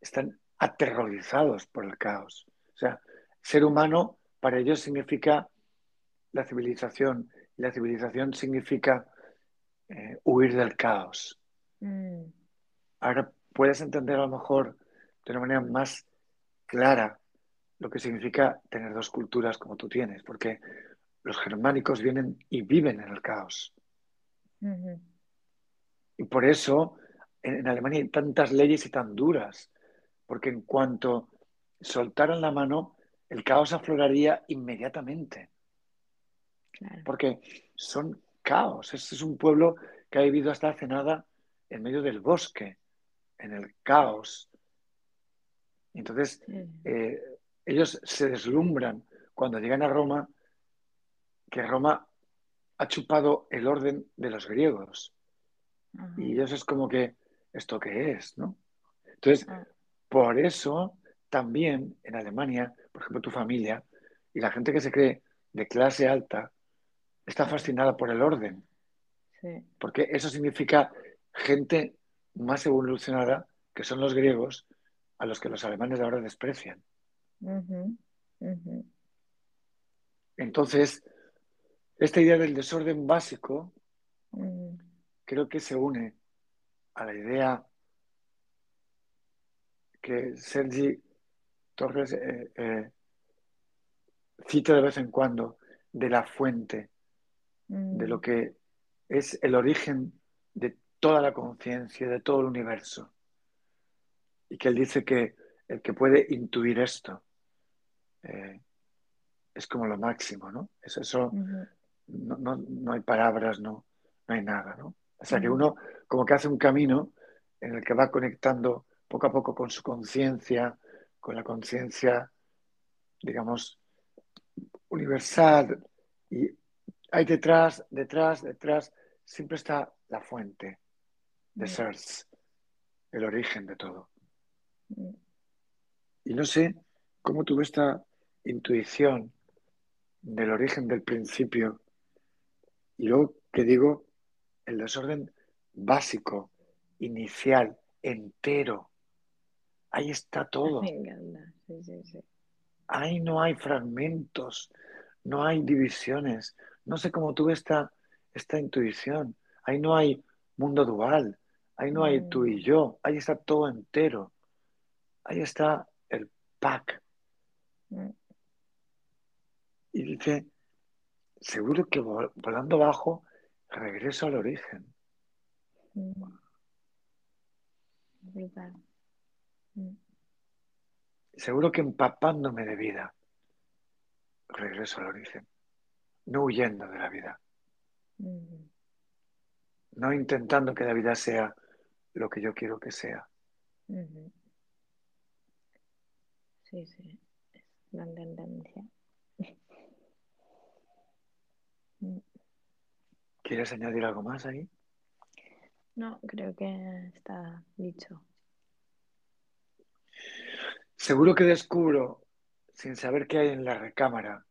están aterrorizados por el caos. O sea, ser humano para ellos significa la civilización, y la civilización significa eh, huir del caos. mm, Ahora puedes entender a lo mejor de una manera más clara lo que significa tener dos culturas como tú tienes, porque los germánicos vienen y viven en el caos. Y por eso en, en Alemania hay tantas leyes y tan duras, porque en cuanto soltaran la mano, el caos afloraría inmediatamente, claro. porque son caos. Este es un pueblo que ha vivido hasta hace nada en medio del bosque, en el caos. Entonces, eh, ellos se deslumbran cuando llegan a Roma, que Roma ha chupado el orden de los griegos. ajá, Y ellos es como que, ¿esto qué es? ¿no? Entonces, ah, por eso también en Alemania, por ejemplo, tu familia y la gente que se cree de clase alta está fascinada por el orden, sí, porque eso significa gente más evolucionada que son los griegos, a los que los alemanes de ahora desprecian. Entonces, esta idea del desorden básico creo que se une a la idea que Sergi Torres eh, eh, cita de vez en cuando de la fuente, de lo mm, que es el origen de toda la conciencia, de todo el universo. Y que él dice que el que puede intuir esto eh, es como lo máximo, ¿no? Es eso, no, no, no hay palabras, no, no hay nada, ¿no? O sea que uno como que hace un camino en el que va conectando poco a poco con su conciencia, con la conciencia, digamos, universal. Y hay detrás, detrás, detrás, siempre está la fuente, mm, source, el origen de todo. Y no sé cómo tuve esta intuición del origen del principio. Y luego que digo, el desorden básico, inicial, entero. Ahí está todo. Me encanta, sí, sí, sí. Ahí no hay fragmentos, no hay divisiones. No sé cómo tuve esta, esta intuición. Ahí no hay mundo dual, ahí no hay tú y Mm, yo, ahí está todo entero. Ahí está el pack. mm, Y dice, seguro que vol- volando bajo regreso al origen. Mm. Brutal. Mm, Seguro que empapándome de vida regreso al origen. No huyendo de la vida, mm, no intentando que la vida sea lo que yo quiero que sea, ujú, Sí, sí, es gran tendencia. ¿Quieres añadir algo más ahí? No, creo que está dicho. Seguro que descubro, sin saber qué hay en la recámara,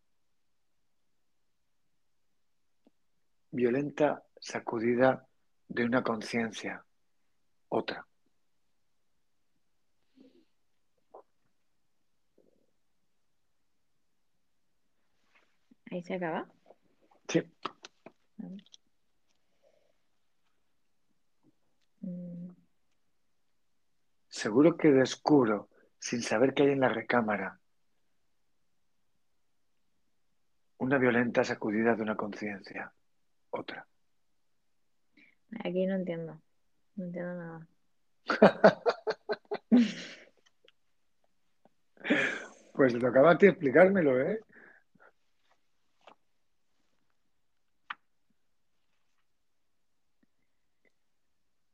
violenta sacudida de una conciencia, otra. Ahí se acaba. Sí. Seguro que descubro, sin saber qué hay en la recámara, una violenta sacudida de una conciencia, otra. Aquí no entiendo. No entiendo nada. Pues te tocaba a ti explicármelo, ¿eh?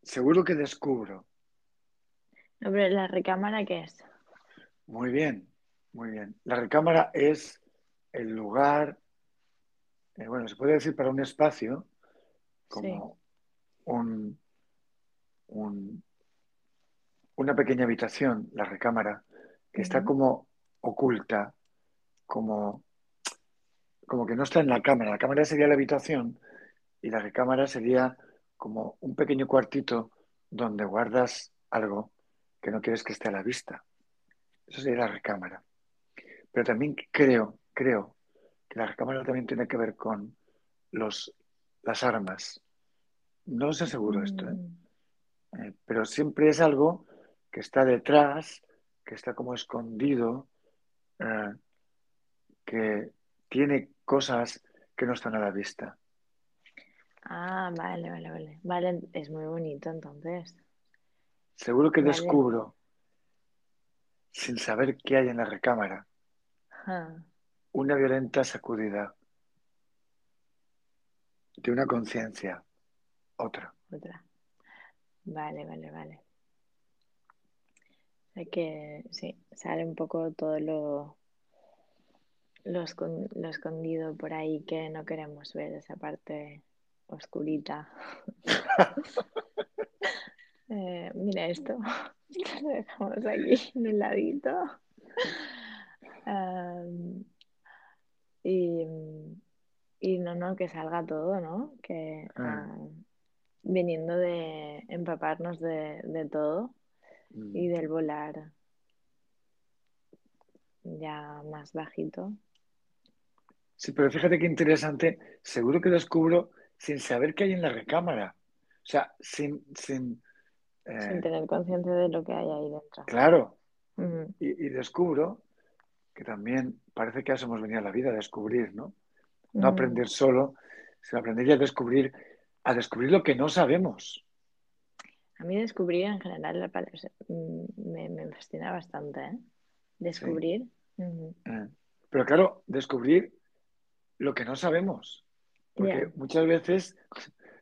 Seguro que descubro. No, pero la recámara, ¿qué es? Muy bien, muy bien. La recámara es el lugar, eh, bueno, se puede decir para un espacio, como un, un- una pequeña habitación, la recámara, que está como oculta, como, como que no está en la cámara. La cámara sería la habitación y la recámara sería como un pequeño cuartito donde guardas algo que no quieres que esté a la vista. Eso sería la recámara. Pero también creo, creo que la recámara también tiene que ver con los, las armas. No sé seguro esto, ¿eh? Mm, Eh, pero siempre es algo que está detrás, que está como escondido, eh, que tiene cosas que no están a la vista. Ah, vale, vale, vale. Vale, es muy bonito entonces. Seguro que Vale. descubro, sin saber qué hay en la recámara, una violenta sacudida de una conciencia, otra. Otra. Vale, vale, vale. O sea que sí, sale un poco todo lo, lo, lo escondido por ahí que no queremos ver, esa parte oscurita. Eh, mira esto, lo dejamos aquí en un ladito. Y, y no, no, que salga todo, ¿no? Que Ah. ah, viniendo de empaparnos de, de todo y Mm. del volar ya más bajito. Sí, pero fíjate qué interesante. Seguro que descubro sin saber qué hay en la recámara. O sea, sin, sin, eh, sin tener conciencia de lo que hay ahí dentro. claro, y, y descubro que también parece que a eso hemos venido a la vida, a descubrir, ¿no? No aprender solo, sino aprender y a descubrir, a descubrir lo que no sabemos. A mí descubrir en general la palabra, mm, me, me fascina bastante, ¿eh? Descubrir. Eh, Pero claro, descubrir lo que no sabemos. Porque Ya. muchas veces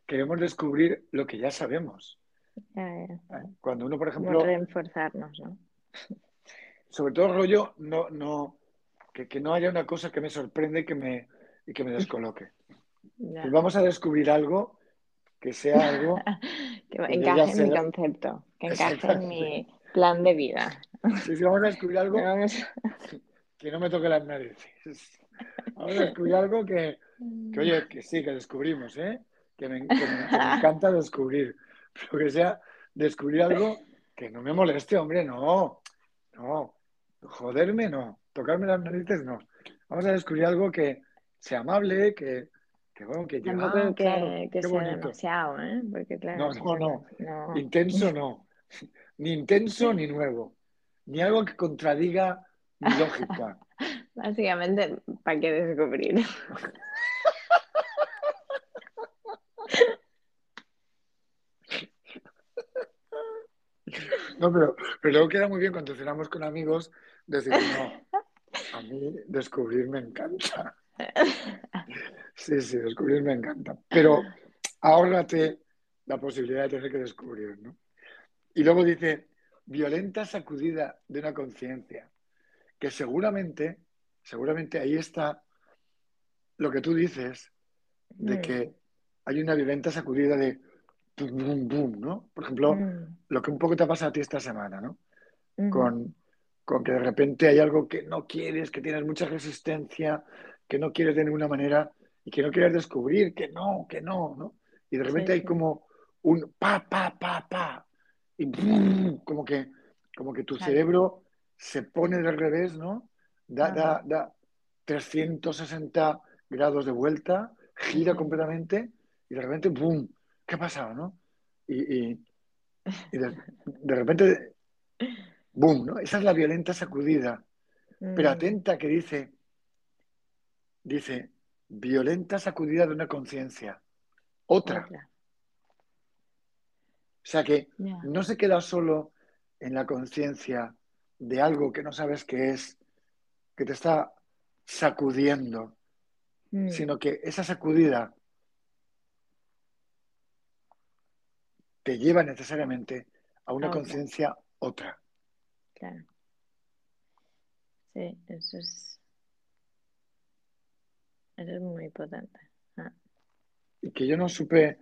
queremos descubrir lo que ya sabemos. Ya, ya. Cuando uno, por Como ejemplo, reforzarnos, ¿no? sobre todo rollo, no, no, que, que no haya una cosa que me sorprende y que me, y que me descoloque. Ya. Pues vamos a descubrir algo que sea algo que encaje en mi concepto, que encaje en mi plan de vida. Sí, sí, vamos a descubrir algo Vamos- que no me toque las narices. Vamos a descubrir algo que, que, oye, que sí, que descubrimos, ¿eh? Que me, que me- que me encanta descubrir. Pero que sea descubrir algo que no me moleste, hombre, no. No. Joderme, no. Tocarme las narices, no. Vamos a descubrir algo que sea amable, que, que bueno, que Tampoco "Ah, que, claro, que qué sea bonito. demasiado, ¿eh? Porque claro, No, no, no. no. Intenso no. Ni intenso ni nuevo. Ni algo que contradiga mi lógica. Básicamente, ¿para qué descubrir? No, pero, pero luego queda muy bien cuando cenamos con amigos decir, no, a mí descubrir me encanta. Sí, sí, descubrir me encanta. Pero ahórrate la posibilidad de tener que descubrir, ¿no? Y luego dice, violenta sacudida de una conciencia. que seguramente, seguramente ahí está lo que tú dices, de Mm. que hay una violenta sacudida de boom, boom, boom, ¿no? Por ejemplo, Mm. lo que un poco te pasa a ti esta semana, ¿no? Con, con que de repente hay algo que no quieres, que tienes mucha resistencia, que no quieres de ninguna manera y que no quieres descubrir, que no, que no, ¿no? Y de repente Sí, hay como un pa, pa, pa, pa, y boom, como que, como que tu Claro. cerebro se pone del revés, ¿no? Da, da, da 360 grados de vuelta, gira completamente y de repente, ¡boom! ¿Qué ha pasado, no? Y, y- y de, de repente, ¡boom! ¿no? Esa es la violenta sacudida. Pero Mm. atenta que dice, dice, violenta sacudida de una conciencia. Otra. Otra. O sea que no se queda solo en la conciencia de algo que no sabes qué es, que te está sacudiendo, Mm. sino que esa sacudida te lleva necesariamente a una conciencia otra. Claro. Sí, eso es. Eso es muy potente. Ah. Y que yo no supe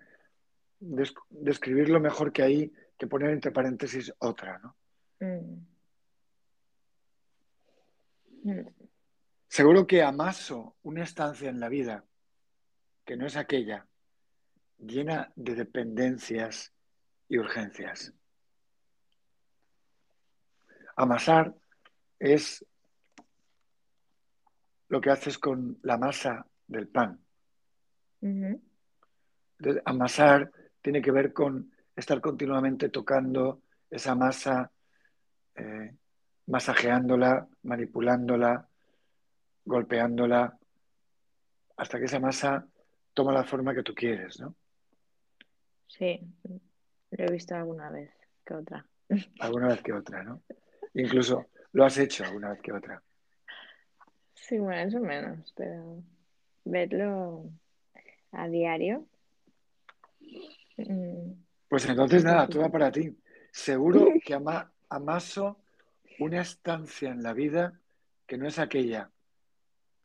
des- describirlo mejor que ahí, que poner entre paréntesis otra, ¿no? Mm. Mm. Seguro que amaso una estancia en la vida que no es aquella, llena de dependencias y urgencias. Amasar es lo que haces con la masa del pan. Entonces, amasar tiene que ver con estar continuamente tocando esa masa, eh, masajeándola, manipulándola, golpeándola, hasta que esa masa toma la forma que tú quieres, ¿no? Sí, lo he visto alguna vez que otra. Alguna vez que otra, ¿no? Incluso lo has hecho alguna vez que otra. Sí, más o menos, pero verlo a diario. mm, Pues entonces nada, todo para ti. Seguro que ama- amaso una estancia en la vida que no es aquella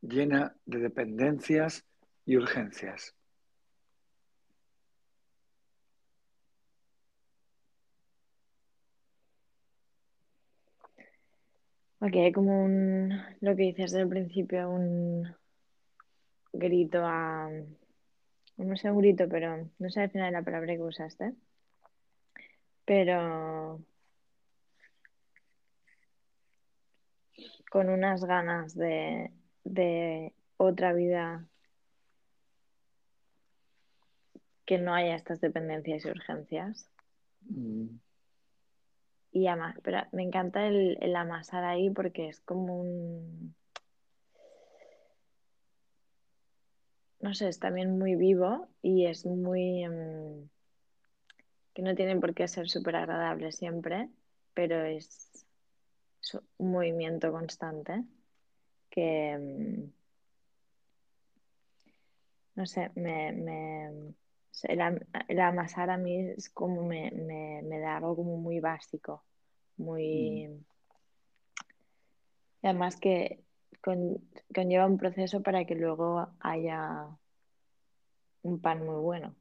llena de dependencias y urgencias. Aquí hay como un, lo que dices al principio, un grito a, no sé un grito, pero no sé al final la palabra que usaste, pero con unas ganas de, de otra vida que no haya estas dependencias y urgencias. Mm, Y ama- pero me encanta el, el amasar ahí porque es como un, no sé, es también muy vivo y es muy, em, que no tiene por qué ser súper agradable siempre, pero es, un movimiento constante que, em, no sé, me- el, el amasar a mí es como me, me, me da algo como muy básico, muy... Y además que con- conlleva un proceso para que luego haya un pan muy bueno.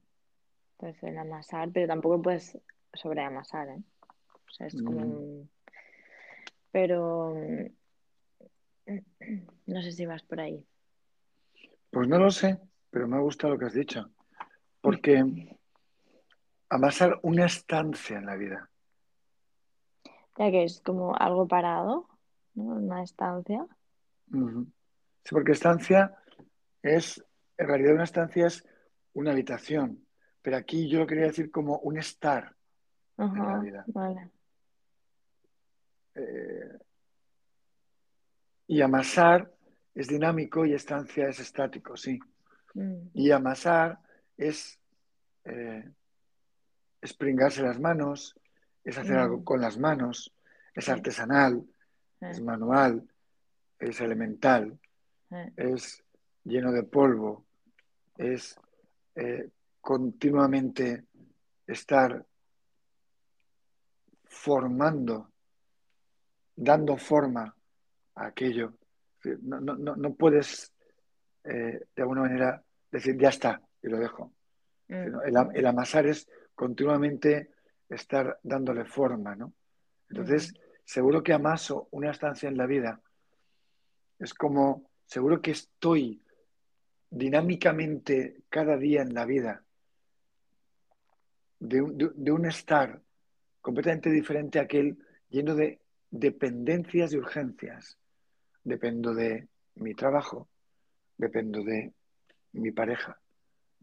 Entonces el amasar, pero tampoco puedes sobreamasar, ¿eh? O sea, es como mm. un... Pero mm, no sé si vas por ahí. Pues no lo sé, pero me ha gustado lo que has dicho. Porque amasar una estancia en la vida. Ya que es como algo parado, ¿no? Una estancia. Sí, porque estancia es, en realidad una estancia es una habitación, pero aquí yo lo quería decir como un estar en la vida. vale. Eh, y amasar es dinámico y estancia es estático, sí. Mm, Y amasar es, eh, es pringarse las manos, es hacer algo mm, con las manos, es artesanal, es eh, manual, es elemental, eh, es lleno de polvo, es eh, continuamente estar formando, dando forma a aquello. No, no, no, no puedes, eh, de alguna manera, decir, ya está, y lo dejo. Mm. El, am- el amasar es continuamente estar dándole forma, ¿no? Entonces, seguro que amaso una estancia en la vida. Es como, seguro que estoy dinámicamente cada día en la vida de un, de- de un estar completamente diferente a aquel lleno de dependencias y urgencias. Dependo de mi trabajo, dependo de mi pareja,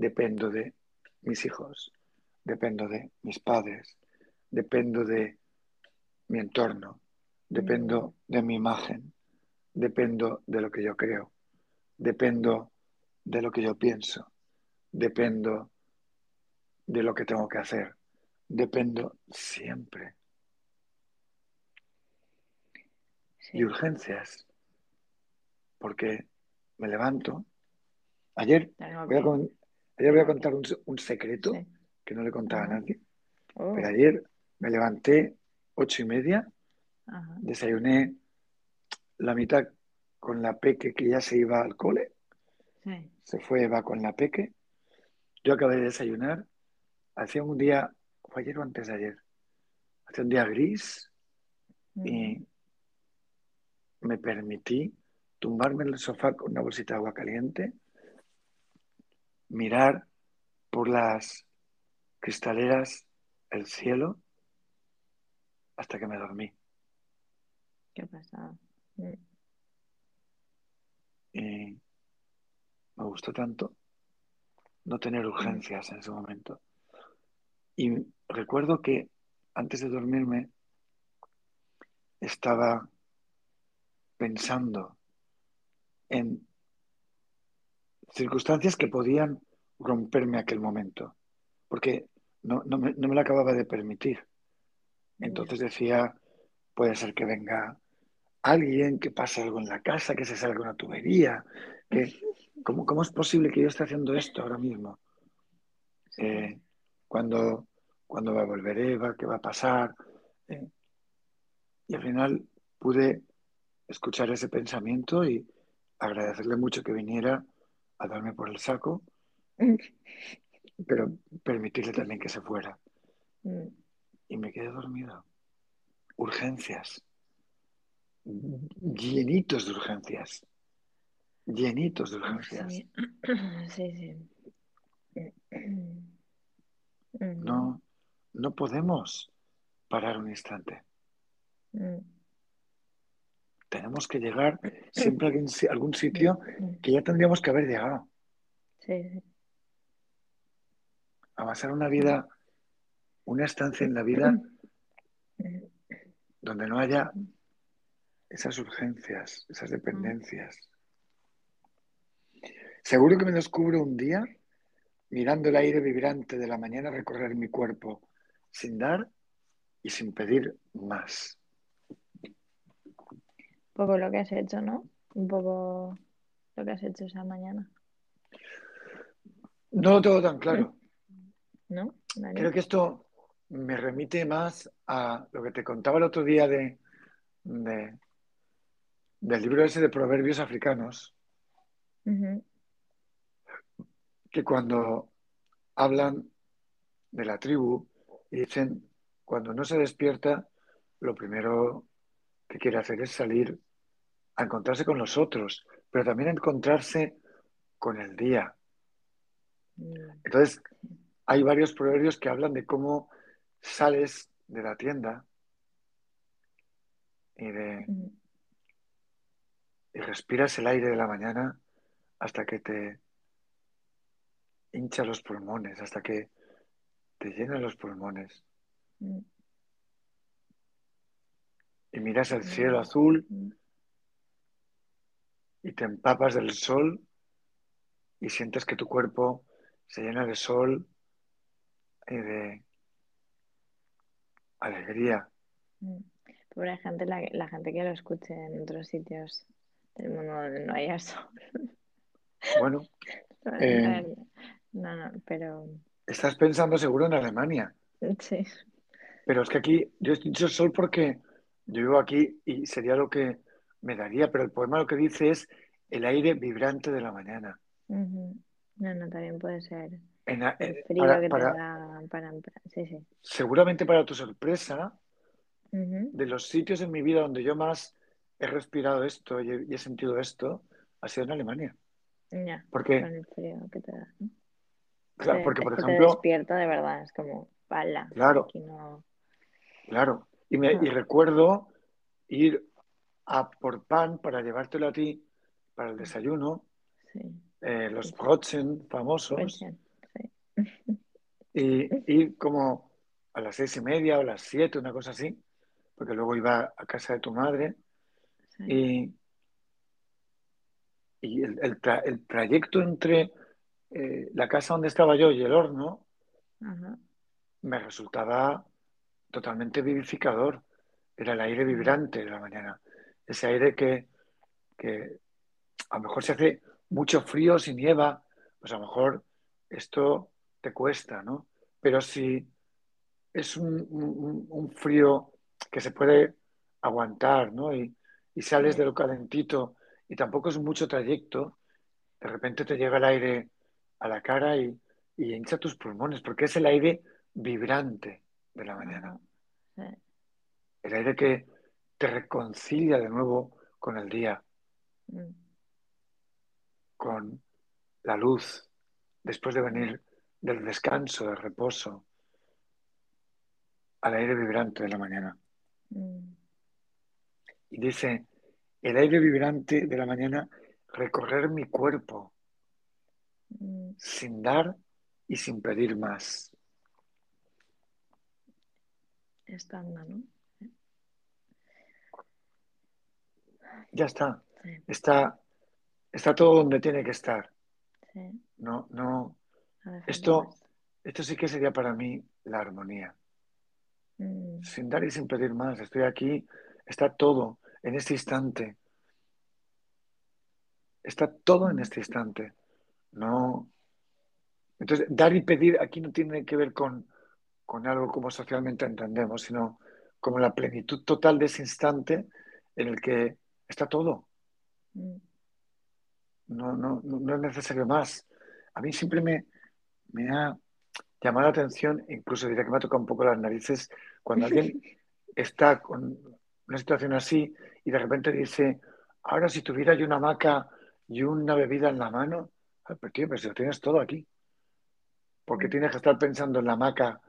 dependo de mis hijos, dependo de mis padres, dependo de mi entorno, dependo de mi imagen, dependo de lo que yo creo, dependo de lo que yo pienso, dependo de lo que tengo que hacer, dependo siempre. Sí. Y urgencias, porque me levanto. Ayer voy a, ayer voy a contar un, un secreto sí. que no le contaba a Ajá. nadie. Oh, Pero ayer me levanté ocho y media, ajá. desayuné la mitad con la peque que ya se iba al cole, Sí. se fue Eva con la peque. Yo acabé de desayunar. Hacía un día, fue ayer o antes de ayer, hacía un día gris Mm. y me permití tumbarme en el sofá con una bolsita de agua caliente, mirar por las cristaleras el cielo hasta que me dormí. ¿Qué pasa? Mm. Y me gustó tanto no tener urgencias en ese momento. Y recuerdo que antes de dormirme estaba pensando en circunstancias que podían romperme aquel momento, porque no, no me, no me lo acababa de permitir. Entonces decía, puede ser que venga alguien, que pase algo en la casa, que se salga una tubería, que ¿cómo, cómo es posible que yo esté haciendo esto ahora mismo? Eh, cuando, cuando va a volver Eva, qué va a pasar. Eh, y al final pude escuchar ese pensamiento y agradecerle mucho que viniera a darme por el saco, pero permitirle también que se fuera. Mm. Y me quedé dormido. Urgencias. Llenitos de urgencias. Llenitos de urgencias. Sí, sí. sí. Mm. No, no podemos parar un instante. Tenemos que llegar siempre a algún, si- algún sitio que ya tendríamos que haber llegado. Sí. Avanzar una vida, una estancia en la vida donde no haya esas urgencias, esas dependencias. Seguro que me descubro un día mirando el aire vibrante de la mañana recorrer mi cuerpo sin dar y sin pedir más. Poco lo que has hecho, ¿no? Un poco lo que has hecho esa mañana, No lo tengo tan claro. ¿no? Creo que esto me remite más a lo que te contaba el otro día de, de- del libro ese de proverbios africanos, que cuando hablan de la tribu y dicen, cuando no se despierta, lo primero que quiere hacer es salir a encontrarse con los otros, pero también a encontrarse con el día. Mm. Entonces, hay varios proverbios que hablan de cómo sales de la tienda y, de, y respiras el aire de la mañana hasta que te hincha los pulmones, hasta que te llenan los pulmones. Mm. Y miras el cielo azul Mm. Y te empapas del sol y sientes que tu cuerpo se llena de sol y de alegría. Mm. Pobre gente, la, la gente que lo escuche en otros sitios del mundo donde no haya sol. Bueno, No, Eh. no, no, pero estás pensando seguro en Alemania, sí. pero es que aquí yo he dicho sol porque yo vivo aquí y sería lo que me daría, pero el poema lo que dice es el aire vibrante de la mañana. No, no, también puede ser En el eh, frío para- que para- te da para entrar. Sí, sí. seguramente para tu sorpresa, de los sitios en mi vida donde yo más he respirado esto y he, y he sentido esto, ha sido en Alemania. Ya, Porque, con el frío que te da. ¿no? claro, Te- porque por que te ejemplo, despierta de verdad, es como, pala, claro, no. claro. Y, me, y Ah, recuerdo ir a por pan para llevártelo a ti para el desayuno, sí, eh, los sí, famosos, sí. y ir como a las seis y media o a las siete, una cosa así, porque luego iba a casa de tu madre y, y el, el tra- el trayecto entre eh, la casa donde estaba yo y el horno Ajá. me resultaba totalmente vivificador. Era el aire vibrante de la mañana. Ese aire que, que a lo mejor se hace mucho frío, si nieva, pues a lo mejor esto te cuesta, ¿no? Pero si es un, un- un frío que se puede aguantar, ¿no? Y, y sales de lo calentito y tampoco es mucho trayecto, de repente te llega el aire a la cara y, y hincha tus pulmones, porque es el aire vibrante de la mañana. El aire que te reconcilia de nuevo con el día, Mm, con la luz, después de venir del descanso, del reposo, al aire vibrante de la mañana. mm, Y dice, el aire vibrante de la mañana, recorrer mi cuerpo mm. sin dar y sin pedir más. Estando, ¿no? Ya está, Sí, está, está todo donde tiene que estar. sí. No, no, esto, esto sí que sería para mí la armonía. Mm, Sin dar y sin pedir más. Estoy aquí, está todo en este instante. Está todo en este instante. No. Entonces, dar y pedir aquí no tiene que ver con, con algo como socialmente entendemos, sino como la plenitud total de ese instante en el que está todo. mm. No, no, no, es necesario más. A mí siempre me, me ha llamado la atención, incluso diría que me ha tocado un poco las narices, cuando alguien está con una situación así y de repente dice, ahora si tuviera yo una hamaca y una bebida en la mano, ay, pero tío, pero si lo tienes todo aquí, porque Mm, tienes que estar pensando en la hamaca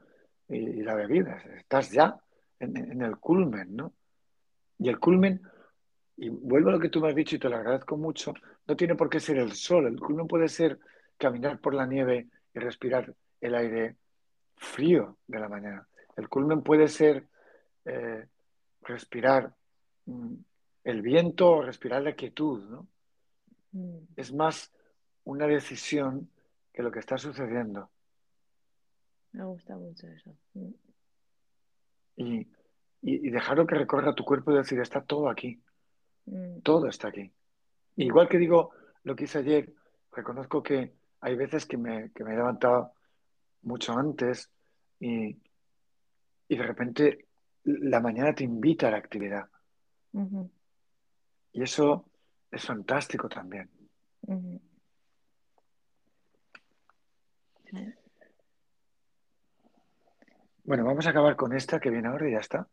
y, y la bebida, estás ya en, en el culmen, ¿no? Y el culmen, y vuelvo a lo que tú me has dicho y te lo agradezco mucho, no tiene por qué ser el sol, el culmen puede ser caminar por la nieve y respirar el aire frío de la mañana. El culmen puede ser eh, respirar mm, el viento o respirar la quietud, ¿no? mm. Es más una decisión que lo que está sucediendo. Me gusta mucho eso. Mm, Y, y- y dejarlo que recorra tu cuerpo y decir, está todo aquí, todo está aquí. mm, Igual que digo lo que hice ayer, reconozco que hay veces que me, que me he levantado mucho antes y, y de repente la mañana te invita a la actividad. Y eso es fantástico también. Bueno, vamos a acabar con esta que viene ahora y ya está.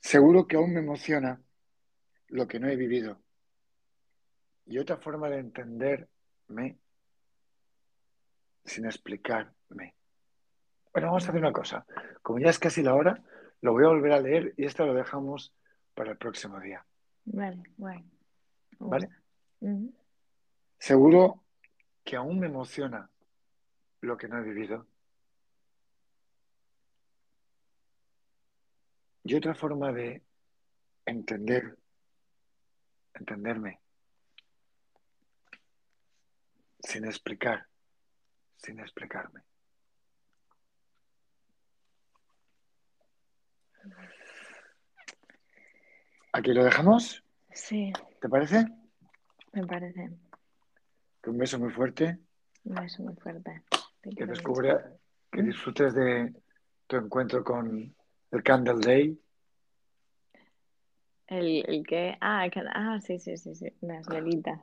Seguro que aún me emociona lo que no he vivido. Y otra forma de entenderme sin explicarme. Bueno, vamos a hacer una cosa. Como ya es casi la hora, lo voy a volver a leer y esto lo dejamos para el próximo día. Vale, guay. ¿Vale? Seguro que aún me emociona lo que no he vivido. Y otra forma de entender, entenderme, sin explicar, sin explicarme. Aquí lo dejamos, Sí, ¿te parece? me parece. Un beso muy fuerte, Un beso muy fuerte. Te que mucho. descubra, que disfrutes de tu encuentro con el Candle Day El, el que, ah, que- ah, sí, sí, sí, sí, las velitas.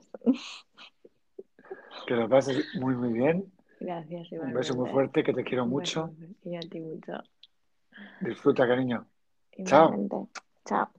Que lo pases muy, muy bien. Gracias, Un beso muy fuerte, que te quiero mucho. Y a ti mucho. Disfruta, cariño. Chao. Chao.